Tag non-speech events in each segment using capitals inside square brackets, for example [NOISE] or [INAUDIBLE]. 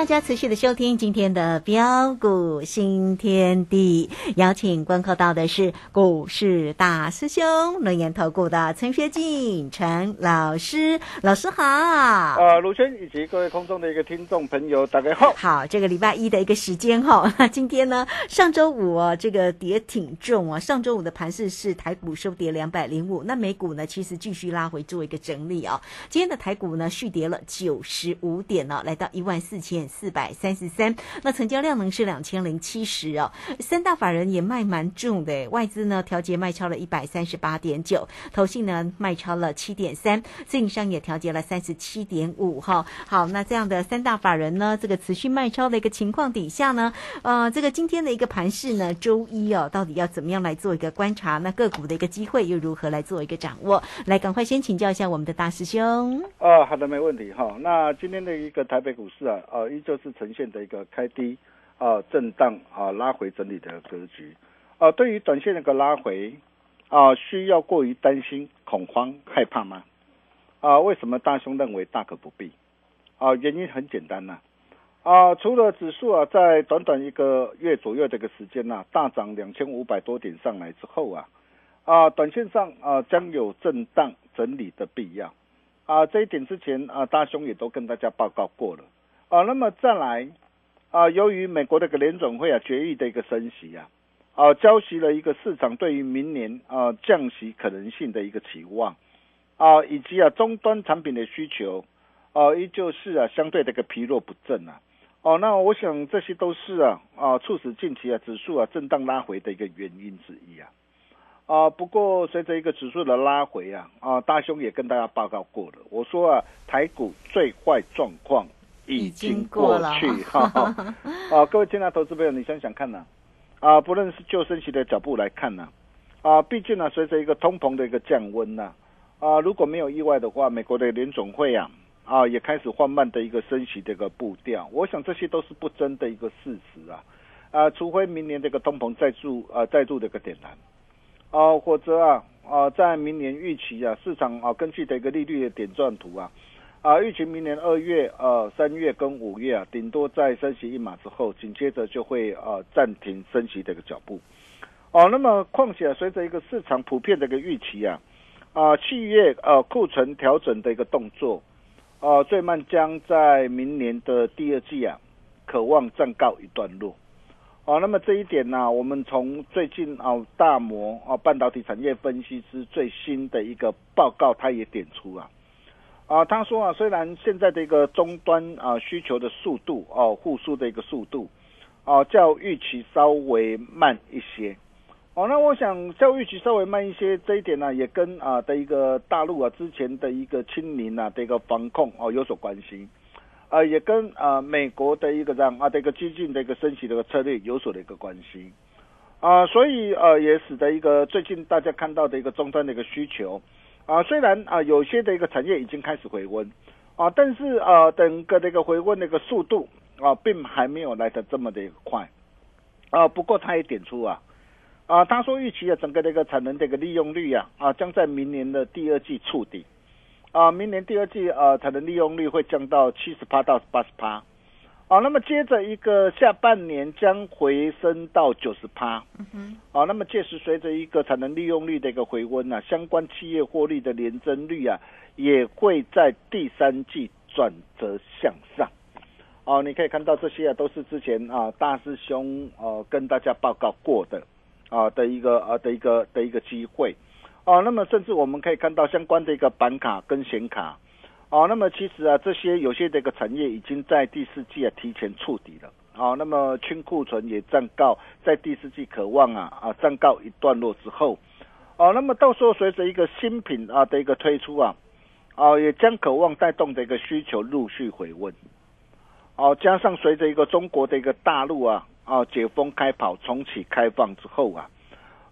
大家持续的收听今天的标股新天地，邀请观看到的是股市大师兄轮研投顾的陈学进陈老师，老师好。呃，卢轩以及各位空中的一个听众朋友，大家好。好，这个礼拜一的一个时间哈，那今天呢，上周五哦，这个跌挺重啊，上周五的盘势是台股收跌两百零五，那美股呢其实继续拉回做一个整理啊，今天的台股呢续跌了九十五点呢，来到一万四千。四百三十三，那成交量呢是两千零七十哦。三大法人也卖蛮重的，外资呢调节卖超了一百三十八点九，投信呢卖超了七点三，自营商也调节了三十七点五哈。好，那这样的三大法人呢，这个持续卖超的一个情况底下呢，呃，这个今天的一个盘势呢，周一哦，到底要怎么样来做一个观察？那个股的一个机会又如何来做一个掌握？来，赶快先请教一下我们的大师兄。哦，好的，没问题哈。那今天的一个台北股市啊，呃。依就是呈现的一个开低啊震荡啊拉回整理的格局啊，对于短线的一个拉回啊，需要过于担心、恐慌、害怕吗？啊，为什么大兄认为大可不必？啊，原因很简单呐啊，除了指数啊在短短一个月左右这个时间呐大涨两千五百多点上来之后啊啊，短线上啊将有震荡整理的必要啊，这一点之前啊大兄也都跟大家报告过了。啊，那么再来，啊，由于美国的个联总会啊决议的一个升息啊，啊，交息了一个市场对于明年啊降息可能性的一个期望，啊，以及啊终端产品的需求，啊，依旧是啊相对的一个疲弱不振啊，哦，那我想这些都是啊啊促使近期啊指数啊震荡拉回的一个原因之一啊，啊，不过随着一个指数的拉回啊，啊，大兄也跟大家报告过了，我说啊台股最坏状况。已经过去哈，[LAUGHS] 啊，各位亲爱的投资朋友，你想想看呢？啊，不论是就升息的脚步来看呢，啊，毕竟呢，随着一个通膨的一个降温呐，啊，如果没有意外的话，美国的联总会啊，啊，也开始缓慢的一个升息的一个步调。我想这些都是不争的一个事实啊，啊，除非明年这个通膨再度啊再度的一个点燃，啊，或者啊啊，在明年预期啊，市场啊根据的一个利率的点状图啊。啊，预期明年二月、呃三月跟五月啊，顶多在升息一码之后，紧接着就会呃暂停升息的一个脚步。哦，那么况且随着一个市场普遍的一个预期啊，啊企业呃库存调整的一个动作，啊最慢将在明年的第二季啊，渴望暂告一段落。哦，那么这一点呢，我们从最近啊大摩啊半导体产业分析师最新的一个报告，他也点出啊。啊，他说啊，虽然现在的一个终端啊需求的速度哦，复苏的一个速度，哦，较预期稍微慢一些，哦，那我想较预期稍微慢一些这一点呢，也跟啊的一个大陆啊之前的一个清零啊的一个防控哦有所关系，啊，也跟啊美国的一个这样啊的一个激进的一个升级的一个策略有所的一个关系，啊，所以呃也使得一个最近大家看到的一个终端的一个需求。啊，虽然啊，有些的一个产业已经开始回温，啊，但是啊，整个的一个回温的一个速度啊，并还没有来的这么的快，啊，不过他也点出啊，啊，他说预期啊，整个的一个产能的一个利用率啊，啊，将在明年的第二季触底，啊，明年第二季啊，产能利用率会降到七十八到八十八。好，那么接着一个下半年将回升到九十趴，好，那么届时随着一个产能利用率的一个回温啊，相关企业获利的年增率啊，也会在第三季转折向上。哦，你可以看到这些啊，都是之前啊大师兄呃跟大家报告过的啊的一个啊的一个的一个机会。哦，那么甚至我们可以看到相关的一个板卡跟显卡。哦，那么其实啊，这些有些这个产业已经在第四季啊提前触底了。哦，那么清库存也暂告在第四季渴望啊啊暂告一段落之后，哦，那么到时候随着一个新品啊的一个推出啊，哦也将渴望带动的一个需求陆续回温。哦，加上随着一个中国的一个大陆啊啊解封开跑重启开放之后啊，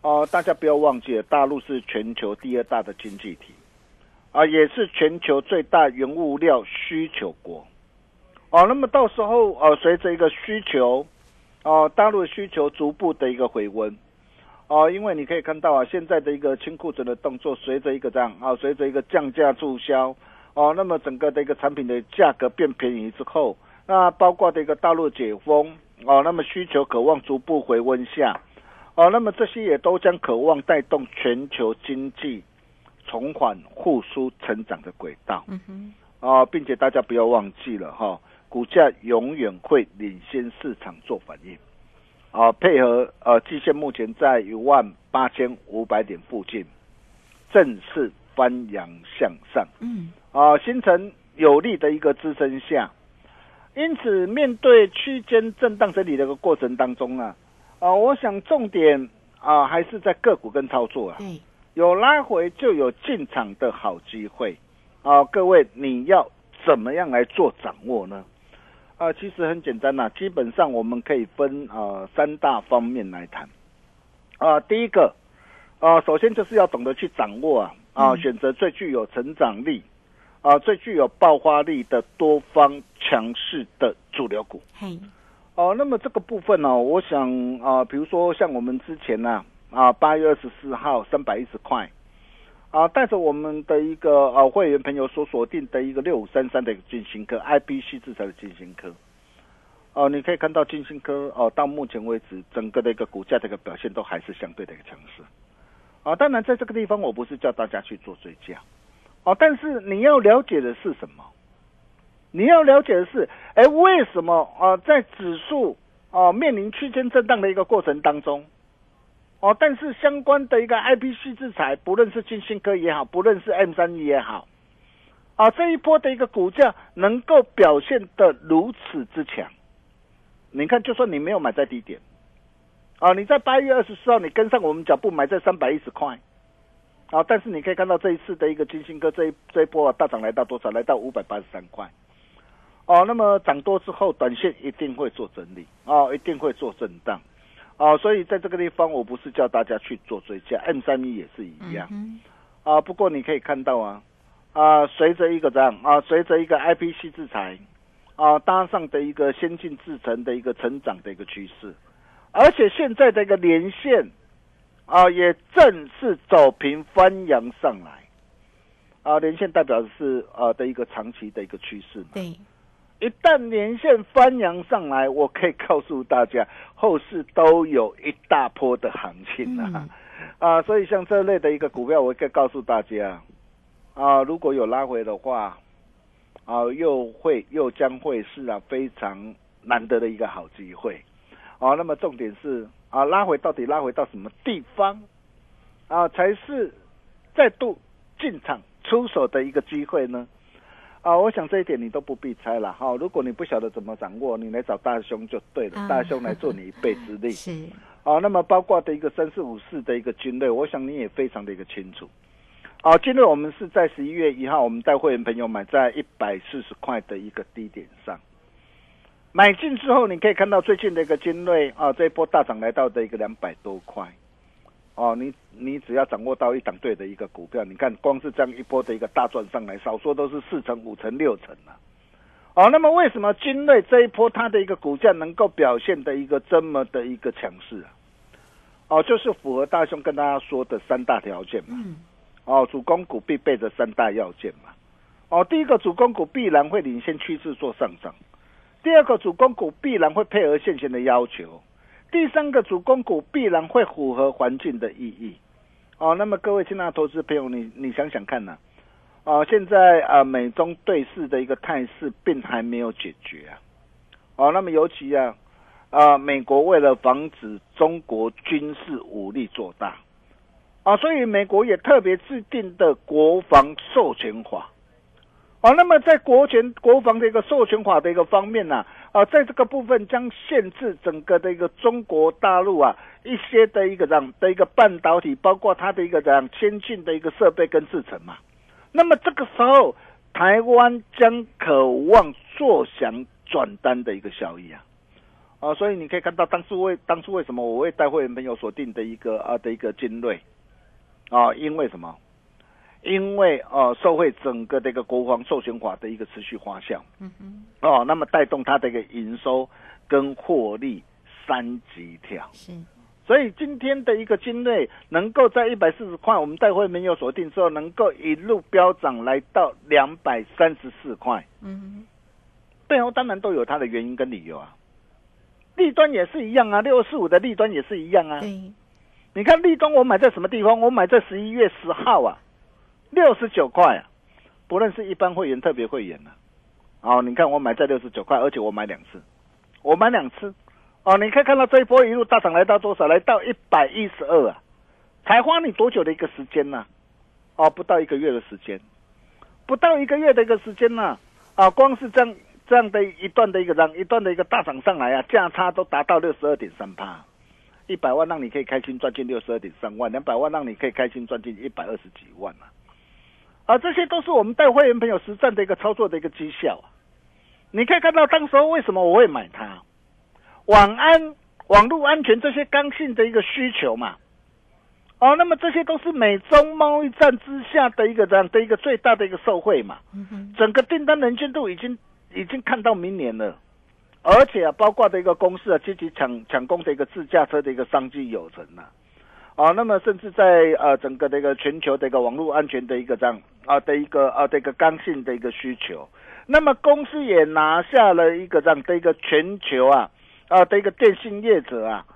哦大家不要忘记了，大陆是全球第二大的经济体。啊，也是全球最大原物料需求国，哦，那么到时候呃，随着一个需求，哦，大陆需求逐步的一个回温，哦，因为你可以看到啊，现在的一个清库存的动作，随着一个这样啊，随着一个降价促销，哦，那么整个的一个产品的价格变便宜之后，那包括的一个大陆解封哦，那么需求渴望逐步回温下，哦，那么这些也都将渴望带动全球经济重返复苏成长的轨道。嗯哼，啊，并且大家不要忘记了哈，股价永远会领先市场做反应。啊，配合呃，季线目前在一万八千五百点附近，正式翻扬向上。嗯，啊，形成有力的一个支撑下。因此，面对区间震荡整理的一个过程当中啊，啊，我想重点啊还是在个股跟操作啊。对，有拉回就有进场的好机会啊！各位，你要怎么样来做掌握呢？啊，其实很简单呐、基本上我们可以分啊三大方面来谈啊。第一个啊，首先就是要懂得去掌握啊啊，嗯选择最具有成长力啊、最具有爆发力的多方强势的主流股。嘿，哦，那么这个部分呢、我想啊、比如说像我们之前呢、啊，啊八月二十四号三百一十块，啊，带着我们的一个啊会员朋友所锁定的一个六五三三的一个金星科，IBC 制裁的金星科，哦、你可以看到金星科哦、到目前为止整个的一个股价的一个表现都还是相对的一个强势，啊，当然在这个地方我不是叫大家去做追加，哦，但是你要了解的是什么？你要了解的是，哎，为什么啊、在指数啊、面临区间震荡的一个过程当中，哦，但是相关的一个 IPC 制裁，不论是金星科也好，不论是 M 三一也好，啊，这一波的一个股价能够表现的如此之强，你看，就算你没有买在低点，啊，你在八月二十四号你跟上我们脚步买在三百一十块。啊，但是你可以看到这一次的一个金星科这一这一波啊大涨来到多少？来到五百八十三块。哦，那么涨多之后，短线一定会做整理，哦，一定会做震荡，哦，所以在这个地方，我不是叫大家去做追加，M 三一也是一样，嗯啊，不过你可以看到啊，啊，随着一个这样啊，随着一个 IPC 制裁，啊，搭上的一个先进制程的一个成长的一个趋势，而且现在的一个连线，啊，也正式走平翻扬上来，啊，连线代表的是啊的一个长期的一个趋势嘛。对，一旦连线翻扬上来，我可以告诉大家，后市都有一大波的行情啊！嗯啊，所以像这类的一个股票，我可以告诉大家，啊，如果有拉回的话，啊，又会又将会是啊非常难得的一个好机会。啊，那么重点是啊，拉回到底拉回到什么地方啊，才是再度进场出手的一个机会呢？啊，我想这一点你都不必猜了哈、如果你不晓得怎么掌握，你来找大兄就对了，啊大兄来做你一臂之力。[LAUGHS] 是，啊，那么包括的一个三四五四的一个军队，我想你也非常的一个清楚。啊，今日我们是在十一月一号，我们带会员朋友买在一百四十块的一个低点上，买进之后，你可以看到最近的一个精锐啊，这一波大涨来到的一个两百多块。哦，你你只要掌握到一档对的一个股票，你看光是这样一波的一个大赚上来，少说都是四成、五成、六成了、哦，那么为什么精锐这一波它的一个股价能够表现的一个这么的一个强势啊？哦，就是符合大兄跟大家说的三大条件嘛。嗯，哦，主攻股必备的三大要件嘛。哦，第一个主攻股必然会领先趋势做上涨，第二个主攻股必然会配合现行的要求，第三个主攻股必然会符合环境的意义。哦，那么各位亲爱的投资朋友，你你想想看呐、哦，现在啊、美中对峙的一个态势并还没有解决啊。哦，那么尤其啊，啊、美国为了防止中国军事武力做大，啊，所以美国也特别制定的国防授权法。啊，那么在国权国防的一个授权法的一个方面呢、啊在这个部分将限制整个的一个中国大陆啊一些的一个这样的一个半导体，包括它的一个这样先进的一个设备跟制程嘛。那么这个时候，台湾将渴望坐享转单的一个效益啊。啊，所以你可以看到当初为当初为什么我为带会员朋友锁定的一个啊的一个精锐啊，因为什么？因为呃，受惠整个的一个国防授权法的一个持续发酵嗯嗯，哦，那么带动它的一个营收跟获利三级跳。是，所以今天的一个精锐能够在一百四十块，我们带会没有锁定之后，能够一路飙涨来到两百三十四块。嗯背后当然都有它的原因跟理由啊。利端也是一样啊，六四五的利端也是一样啊。对，你看利端我买在什么地方？我买在十一月十号啊，六十九块啊。不论是一般会员、特别会员呢、哦，你看我买在六十九块，而且我买两次，我买两次。哦，你可以看到这一波一路大涨来到多少？来到一百一十二啊，才花你多久的一个时间呢、哦，不到一个月的时间，不到一个月的一个时间呢、啊，光是这样这样的一段的一个涨，一段的一个大涨上来啊，价差都达到六十二点三趴，一百万让你可以开心赚进六十二点三万，两百万让你可以开心赚进一百二十几万啊，啊，这些都是我们带会员朋友实战的一个操作的一个绩效啊。你可以看到当时候为什么我会买它，网安、网络安全这些刚性的一个需求嘛。哦，那么这些都是美中贸易战之下的一个这样的一个最大的一个受惠嘛。嗯，整个订单能见度已经已经看到明年了，而且啊，包括的一个公司啊，积极抢抢攻的一个自驾车的一个商机有成呐、啊。啊那么甚至在呃整个的一个全球的一个网络安全的一个这样啊的一个啊的一个刚性的一个需求，那么公司也拿下了一个这样的一个全球啊啊的一个电信业者啊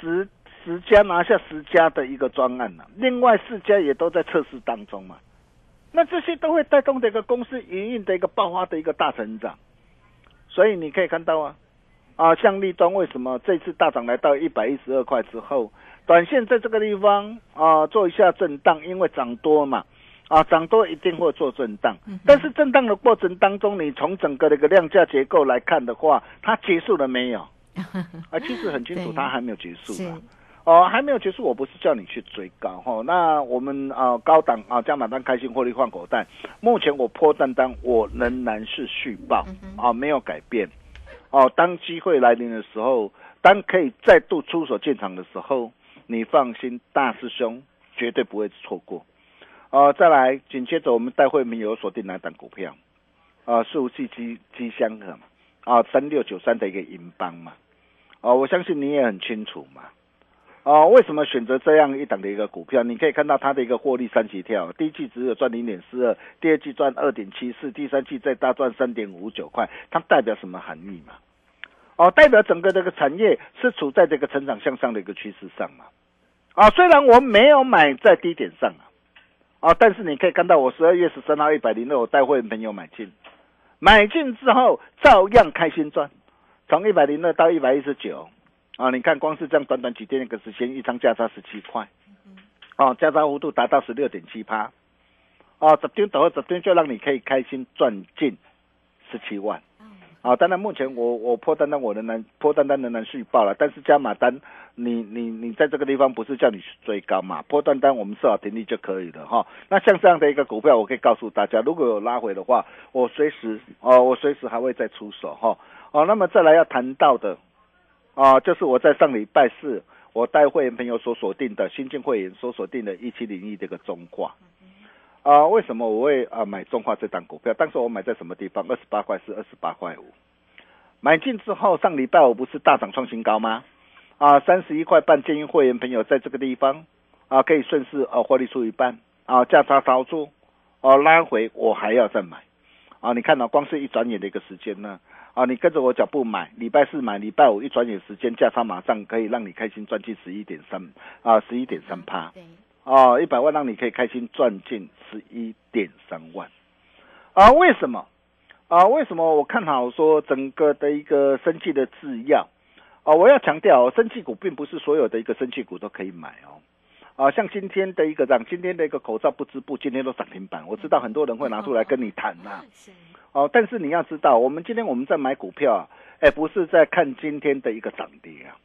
十十家拿下十家的一个专案了、另外四家也都在测试当中嘛。那这些都会带动这个公司营运的一个爆发的一个大成长，所以你可以看到啊，啊，像立端为什么这次大涨来到一百一十二块之后，短线在这个地方啊做一下震荡，因为涨多嘛，啊，涨多一定会做震荡，但是震荡的过程当中，你从整个的一个量价结构来看的话，它结束了没有？[LAUGHS] 啊，其实很清楚，它还没有结束是啊。哦，还没有结束，我不是叫你去追高哈、那我们啊、高档啊加码单开心获利换口袋，目前我破单单我仍然是续报嗯啊，没有改变。哦，当机会来临的时候，当可以再度出手进场的时候，你放心，大师兄绝对不会错过。呃，再来，紧接着我们待会们有锁定哪档股票？啊，四五七机机箱的嘛，啊，三六九三的一个银邦嘛，哦、我相信你也很清楚嘛。哦，为什么选择这样一档的一个股票？你可以看到它的一个获利三级跳，第一季只有赚零点四二，第二季赚二点七四，第三季再大赚三点五九块，它代表什么含义嘛？哦，代表整个这个产业是处在这个成长向上的一个趋势上嘛？啊，虽然我没有买在低点上啊，啊，但是你可以看到我十二月十三号一百零六，我带会员朋友买进，买进之后照样开心赚，从一百零二到一百一十九。啊，你看光是这样短短几天一个时间，一张价差十七块，哦，价差幅度达到十六点七趴，哦，十天等十天就让你可以开心赚进十七万。啊，当然目前我我破单单我仍然破单单仍然续报了，但是加码单你你你在这个地方不是叫你去追高嘛，破单单我们设好停利就可以了哈。那像这样的一个股票，我可以告诉大家，如果有拉回的话，我随时哦，我随时还会再出手哈。哦，那么再来要谈到的。啊，就是我在上礼拜四，我带会员朋友所锁定的新进会员所锁定的一七零一这个中挂。啊，为什么我会啊买中化这档股票？当时我买在什么地方？二十八块四，二十八块五。买进之后，上礼拜我不是大涨创新高吗？啊，三十一块半，建议会员朋友在这个地方啊，可以顺势啊获利出一半啊，价差操作哦、拉回我还要再买啊。你看到、光是一转眼的一个时间呢。啊，你跟着我脚步买，礼拜四买，礼拜五一转眼时间价差马上可以让你开心赚进十一点三啊，十一点三趴对，哦，一百万让你可以开心赚进十一点三万啊？为什么啊？为什么我看好说整个的一个生气的制药啊？我要强调哦，生气股并不是所有的一个生气股都可以买哦。啊，像今天的一个涨，今天的一个口罩不织布，今天都涨停板。我知道很多人会拿出来跟你谈呐、是，哦，但是你要知道，我们今天我们在买股票啊，哎，不是在看今天的一个涨跌啊，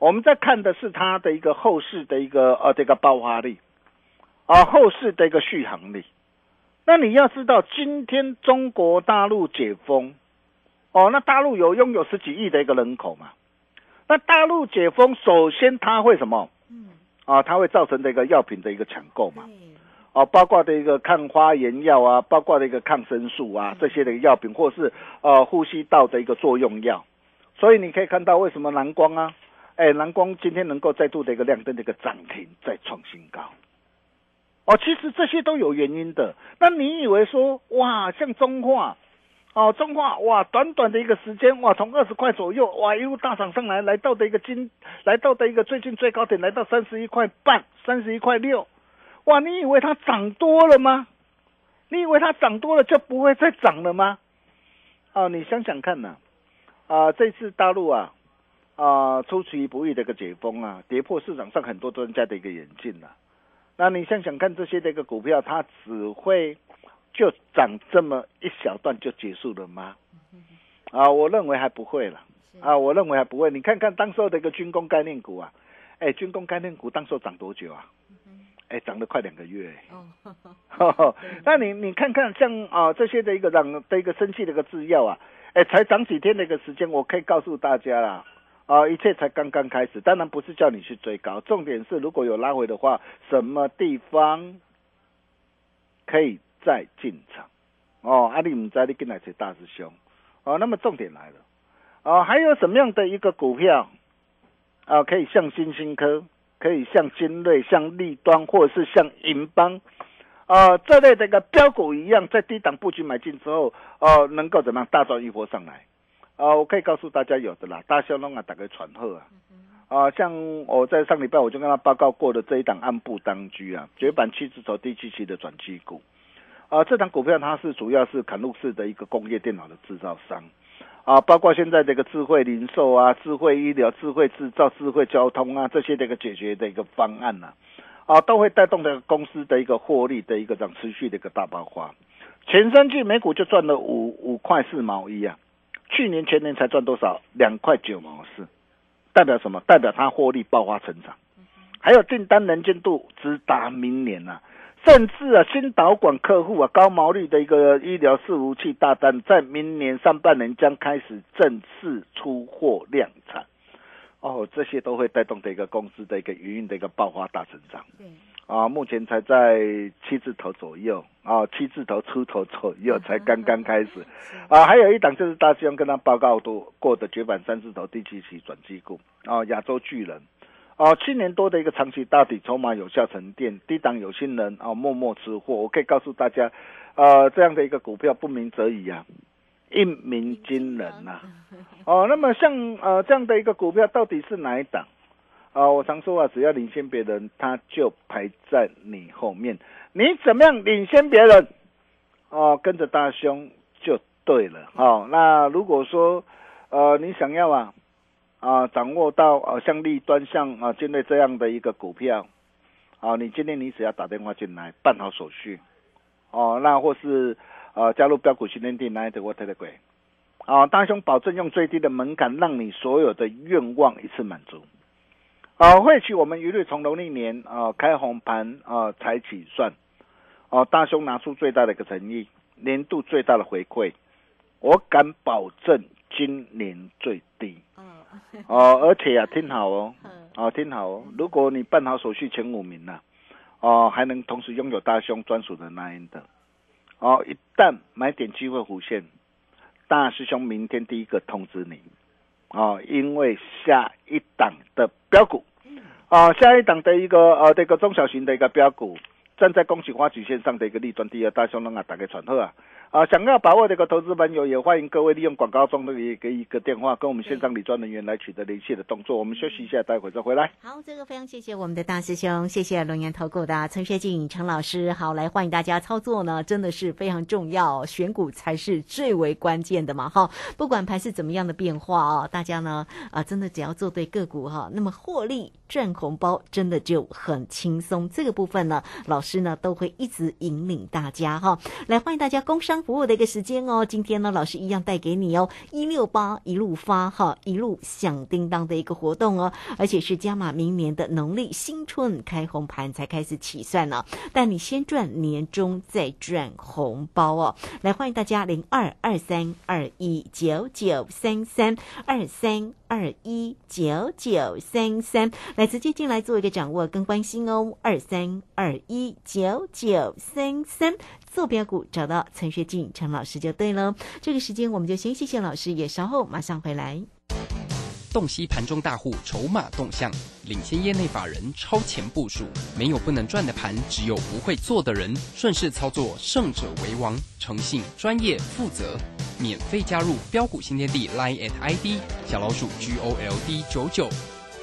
我们在看的是它的一个后市的一个呃这个爆发力，啊，后市的一个续航力。那你要知道，今天中国大陆解封，哦，那大陆有拥有十几亿的一个人口嘛，那大陆解封，首先它会什么？嗯，啊，它会造成这个药品的一个抢购嘛。对，哦，包括的一个抗花炎药啊，包括的一个抗生素啊，这些的药品，或是呃呼吸道的一个作用药，所以你可以看到为什么蓝光啊，哎，蓝光今天能够再度的一个亮灯的一个涨停，再创新高。哦，其实这些都有原因的。那你以为说哇，像中化哦，中化哇，短短的一个时间哇，从二十块左右哇一路大涨上来，来到的一个今，来到的一个最近最高点来到三十一块半，三十一块六，哇，你以为它涨多了吗？你以为它涨多了就不会再涨了吗？哦，你想想看呐，啊，这次大陆啊，啊，出其不意的一个解封啊，跌破市场上很多专家的一个眼镜了。那你想想看，这些的一个股票，它只会就涨这么一小段就结束了吗？啊，我认为还不会了。啊，我认为还不会。你看看当时候的一个军工概念股啊，哎，军工概念股当时候涨多久啊？哎，涨了快两个月。[LAUGHS] 哦，那你你看看像啊这些的一个涨的一个生气的一个制药啊，哎，才涨几天的一个时间，我可以告诉大家啦，啊，一切才刚刚开始。当然不是叫你去追高，重点是如果有拉回的话，什么地方可以再进场？哦，阿里唔在你跟来是大师兄。哦，那么重点来了，哦，还有什么样的一个股票啊，可以像新兴科？可以像精锐、像立端，或者是像银邦，啊，这类的一个标股一样，在低档布局买进之后，哦，能够怎么样大赚一波上来？啊，我可以告诉大家有的啦，大小龙啊，打个传贺啊，啊，像我在上礼拜我就跟他报告过的这一档暗部当居啊，绝版七字头第七期的转机股，啊，这档股票它是主要是砍路市的一个工业电脑的制造商。啊，包括现在这个智慧零售啊、智慧医疗、智慧制造、智慧交通啊这些的一个解决的一个方案呢，啊，都会带动的公司的一个获利的一个这样持续的一个大爆发。前三季每股就赚了五五块四毛一啊，去年全年才赚多少？两块九毛四，代表什么？代表它获利爆发成长，还有订单能见度直达明年啊。甚至啊，新导管客户啊，高毛利的一个医疗伺服器大单，在明年上半年将开始正式出货量产。哦，这些都会带动的一个公司的一个营运的一个爆发大成长。啊，目前才在七字头左右啊，七字头出头左右才刚刚开始。啊，还有一档就是大兄跟他报告过过的绝版三字头第七期转机股啊，亚洲巨人。啊，七年多的一个长期大底筹码有效沉淀，低档有心人啊默默吃货。我可以告诉大家，呃，这样的一个股票不鸣则已啊，一鸣惊人呐。[LAUGHS] 哦，那么像呃这样的一个股票到底是哪一档？啊，我常说啊，只要领先别人，他就排在你后面。你怎么样领先别人？哦，跟着大兄就对了。哦，那如果说呃你想要啊。啊，掌握到啊，像立端、像啊，建类这样的一个股票，啊，你今天你只要打电话进来办好手续，哦，那或是啊加入标股训练营来的我特别贵，啊，大兄保证用最低的门槛，让你所有的愿望一次满足，啊，会期我们一律从农历年啊开红盘啊才起算，哦，大兄拿出最大的一个诚意，年度最大的回馈，我敢保证今年最低。哦，而且啊，听好哦，哦，听好哦，如果你办好手续前五名了，哦，还能同时拥有大兄专属的那一等，哦，一旦买点机会浮现，大师兄明天第一个通知你，哦，因为下一档的标股，啊，下一档的一个呃这个中小型的一个标股，站在恭喜花曲线上的一个利端第二大兄，能啊打开传贺啊。啊，想要把握这个投资朋友，也欢迎各位利用广告中的一个一个电话，跟我们线上理专人员来取得联系的动作。我们休息一下，待会再回来。好，这个非常谢谢我们的大师兄，谢谢龙岩投顾的陈学静陈老师。好，来欢迎大家操作呢，真的是非常重要，选股才是最为关键的嘛。哈，不管盘是怎么样的变化啊，大家呢啊，真的只要做对个股哈，那么获利赚红包真的就很轻松。这个部分呢，老师师呢都会一直引领大家哈。来欢迎大家工商。服务的一个时间哦，今天呢，老师一样带给你哦，一六八一路发哈，一路响叮当的一个活动哦，而且是加码明年的农历新春开红盘才开始起算呢，但你先赚年终再赚红包哦，来欢迎大家零二二三二一九九三三二三二一九九三三。来直接进来做一个掌握跟关心哦，二三二一九九三三。坐标股找到陈学静陈老师就对了。这个时间我们就先谢谢老师，也稍后马上回来。洞悉盘中大户筹码动向，领先业内法人超前部署，没有不能赚的盘，只有不会做的人。顺势操作，胜者为王。诚信、专业、负责。免费加入标股新天地 Line at ID 小老鼠 G O L D 九九。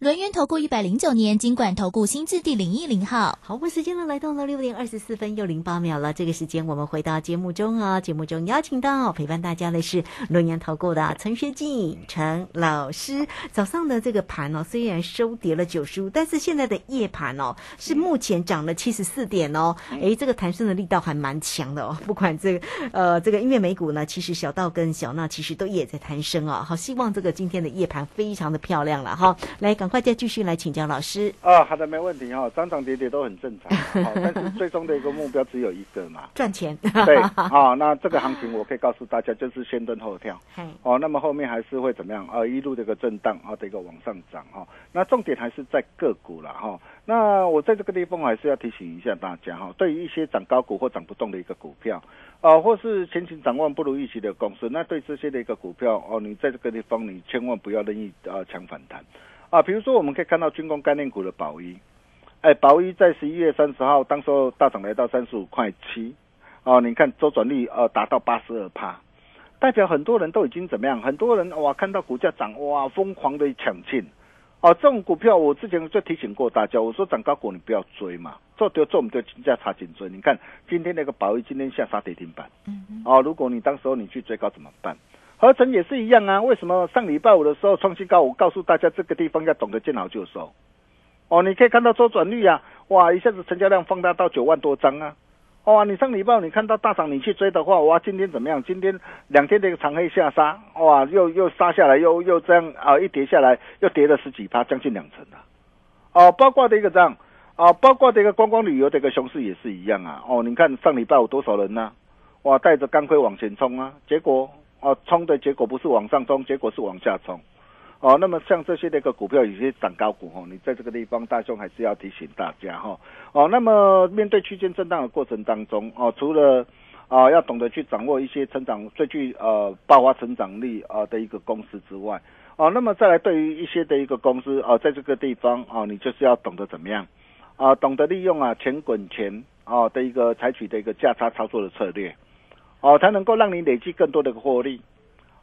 轮源投顾一百零九年金管投顾新字第零一零号。好，我们时间呢来到了六点二十四分又零八秒了。这个时间我们回到节目中啊，节目中邀请到陪伴大家的是轮源投顾的陈学进陈老师。早上的这个盘哦，虽然收跌了九十五，但是现在的夜盘哦是目前涨了七十四点哦。诶，这个弹升的力道还蛮强的哦。不管这个呃这个音乐美股呢，其实小道跟小娜其实都也在弹升啊。好，希望这个今天的夜盘非常的漂亮了哈。来，赶快再继续来请教老师。啊，好的，没问题哈，涨涨跌跌都很正常，[LAUGHS] 好，但是最终的一个目标只有一个嘛，赚钱。对，[LAUGHS] 啊，那这个行情我可以告诉大家，就是先蹲后跳，嘿哦，那么后面还是会怎么样？啊，一路这个震荡啊的一个往上涨哈。那重点还是在个股了哈。那我在这个地方还是要提醒一下大家哈，对于一些涨高股或涨不动的一个股票，啊，或是前景展望不如预期的公司，那对这些的一个股票哦，你在这个地方你千万不要任意啊抢反弹。啊，比如说我们可以看到军工概念股的宝一，哎，宝一在十一月三十号，当时候大涨来到三十五块七，哦，你看周转率呃达到八十二帕，代表很多人都已经怎么样？很多人哇看到股价涨哇疯狂的抢进，哦，这种股票我之前就提醒过大家，我说涨高股你不要追嘛，做丢做我们就金价差紧追。你看今天那个宝一今天下杀跌停板，嗯哼，哦，如果你当时候你去追高怎么办？合成也是一样啊，为什么上礼拜五的时候创新高？我告诉大家，这个地方要懂得见好就收。哦，你可以看到周转率啊，哇，一下子成交量放大到九万多张啊！哇，你上礼拜五你看到大涨，你去追的话，哇，今天怎么样？今天两天的一个长黑下杀，哇，又又杀下来，又又这样啊，一跌下来又跌了十几趴，将近两成了。哦，包括的一个这样啊，包括的一个观光旅游的一个熊市也是一样啊。哦，你看上礼拜五多少人呢、哇，带着钢盔往前冲啊，结果哦，冲的结果不是往上冲，结果是往下冲。哦，那么像这些的一个股票，有些涨高股哦，你在这个地方，大兄还是要提醒大家哈。哦，那么面对区间震荡的过程当中，哦，除了啊、要懂得去掌握一些成长最具呃爆发成长力啊、的一个公司之外，哦，那么再来对于一些的一个公司啊、在这个地方啊、你就是要懂得怎么样啊、懂得利用啊钱滚钱啊、的一个采取的一个价差操作的策略，哦，才能够让你累积更多的获利。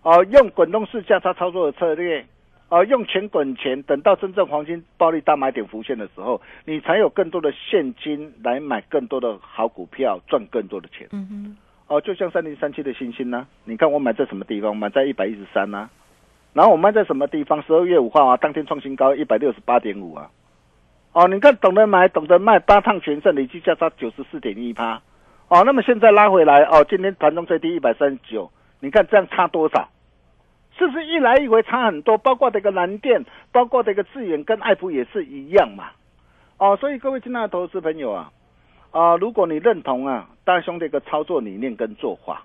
哦，用滚动式价差操作的策略，哦，用钱滚钱，等到真正黄金暴利大买点浮现的时候，你才有更多的现金来买更多的好股票，赚更多的钱。嗯哼，哦，就像三零三七的星星呢、你看我买在什么地方？买在一百一十三呢，然后我卖在什么地方？十二月五号啊，当天创新高一百六十八点五啊。哦，你看懂得买，懂得卖，八趟全胜，累计价差九十四点一趴。哦，那么现在拉回来哦，今天盘中最低一百三十九，你看这样差多少？是不是一来一回差很多？包括这个蓝电，包括这个智远跟爱普也是一样嘛。哦，所以各位亲爱的投资朋友啊，啊，如果你认同啊大兄的一个操作理念跟做法，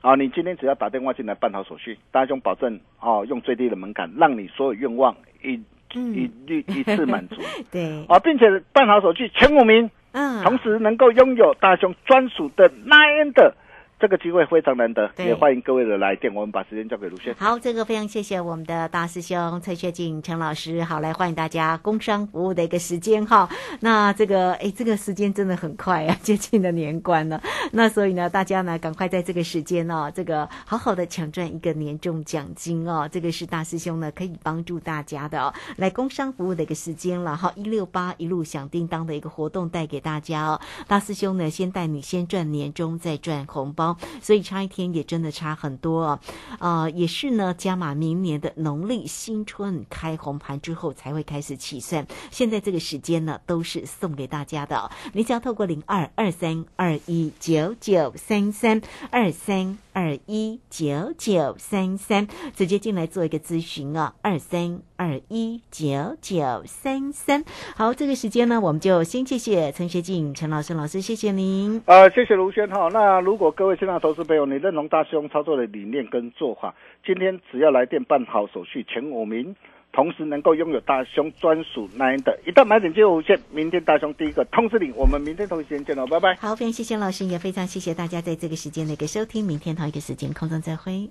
啊，你今天只要打电话进来办好手续，大兄保证哦，用最低的门槛，让你所有愿望一嗯一律一次满足 [LAUGHS] 对，啊，并且办好手续前五名，嗯，同时能够拥有大雄专属的 Nine 的这个机会非常难得，对也欢迎各位的来电。我们把时间交给卢轩。好，这个非常谢谢我们的大师兄蔡学进陈老师。好，来欢迎大家工商服务的一个时间哈。那这个哎，这个时间真的很快啊，接近了年关了。[LAUGHS] 那所以呢，大家呢赶快在这个时间哦，这个好好的抢赚一个年终奖金哦。这个是大师兄呢可以帮助大家的哦。来工商服务的一个时间了哈，一六八一路响叮当的一个活动带给大家哦。大师兄呢先带你先赚年终，再赚红包。所以差一天也真的差很多啊。呃，也是呢，加码明年的农历新春开红盘之后才会开始起算。现在这个时间呢，都是送给大家的。你只要透过零二二三二一九九三三二三二一九九三三直接进来做一个咨询啊，二三二一九九三三。好，这个时间呢，我们就先谢谢陈学静陈老师老师，谢谢您。呃，谢谢卢轩哈。那如果各位现在投资朋友，你认同大师兄操作的理念跟做法，今天只要来电办好手续，前五名，同时能够拥有大熊专属 Nine 的，一旦买点就无限。明天大熊第一个通知你，我们明天同一时间见喽，拜拜。好，非常谢谢老师，也非常谢谢大家在这个时间的一个收听，明天同一个时间空中再会。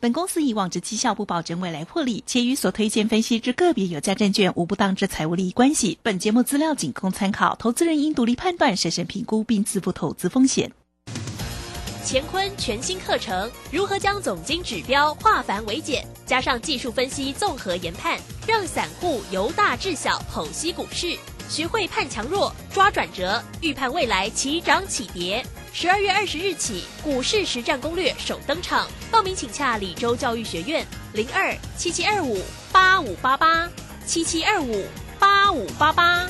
本公司以往之绩效不保证未来获利，且与所推荐分析之个别有价证券无不当之财务利益关系。本节目资料仅供参考，投资人应独立判断、审慎评估并自负投资风险。乾坤全新课程，如何将总经指标化繁为简，加上技术分析综合研判，让散户由大至小剖析股市，学会判强弱、抓转折，预判未来起涨起跌。十二月二十日起，股市实战攻略首登场，报名请洽李州教育学院零二七七二五八五八八七七二五八五八八。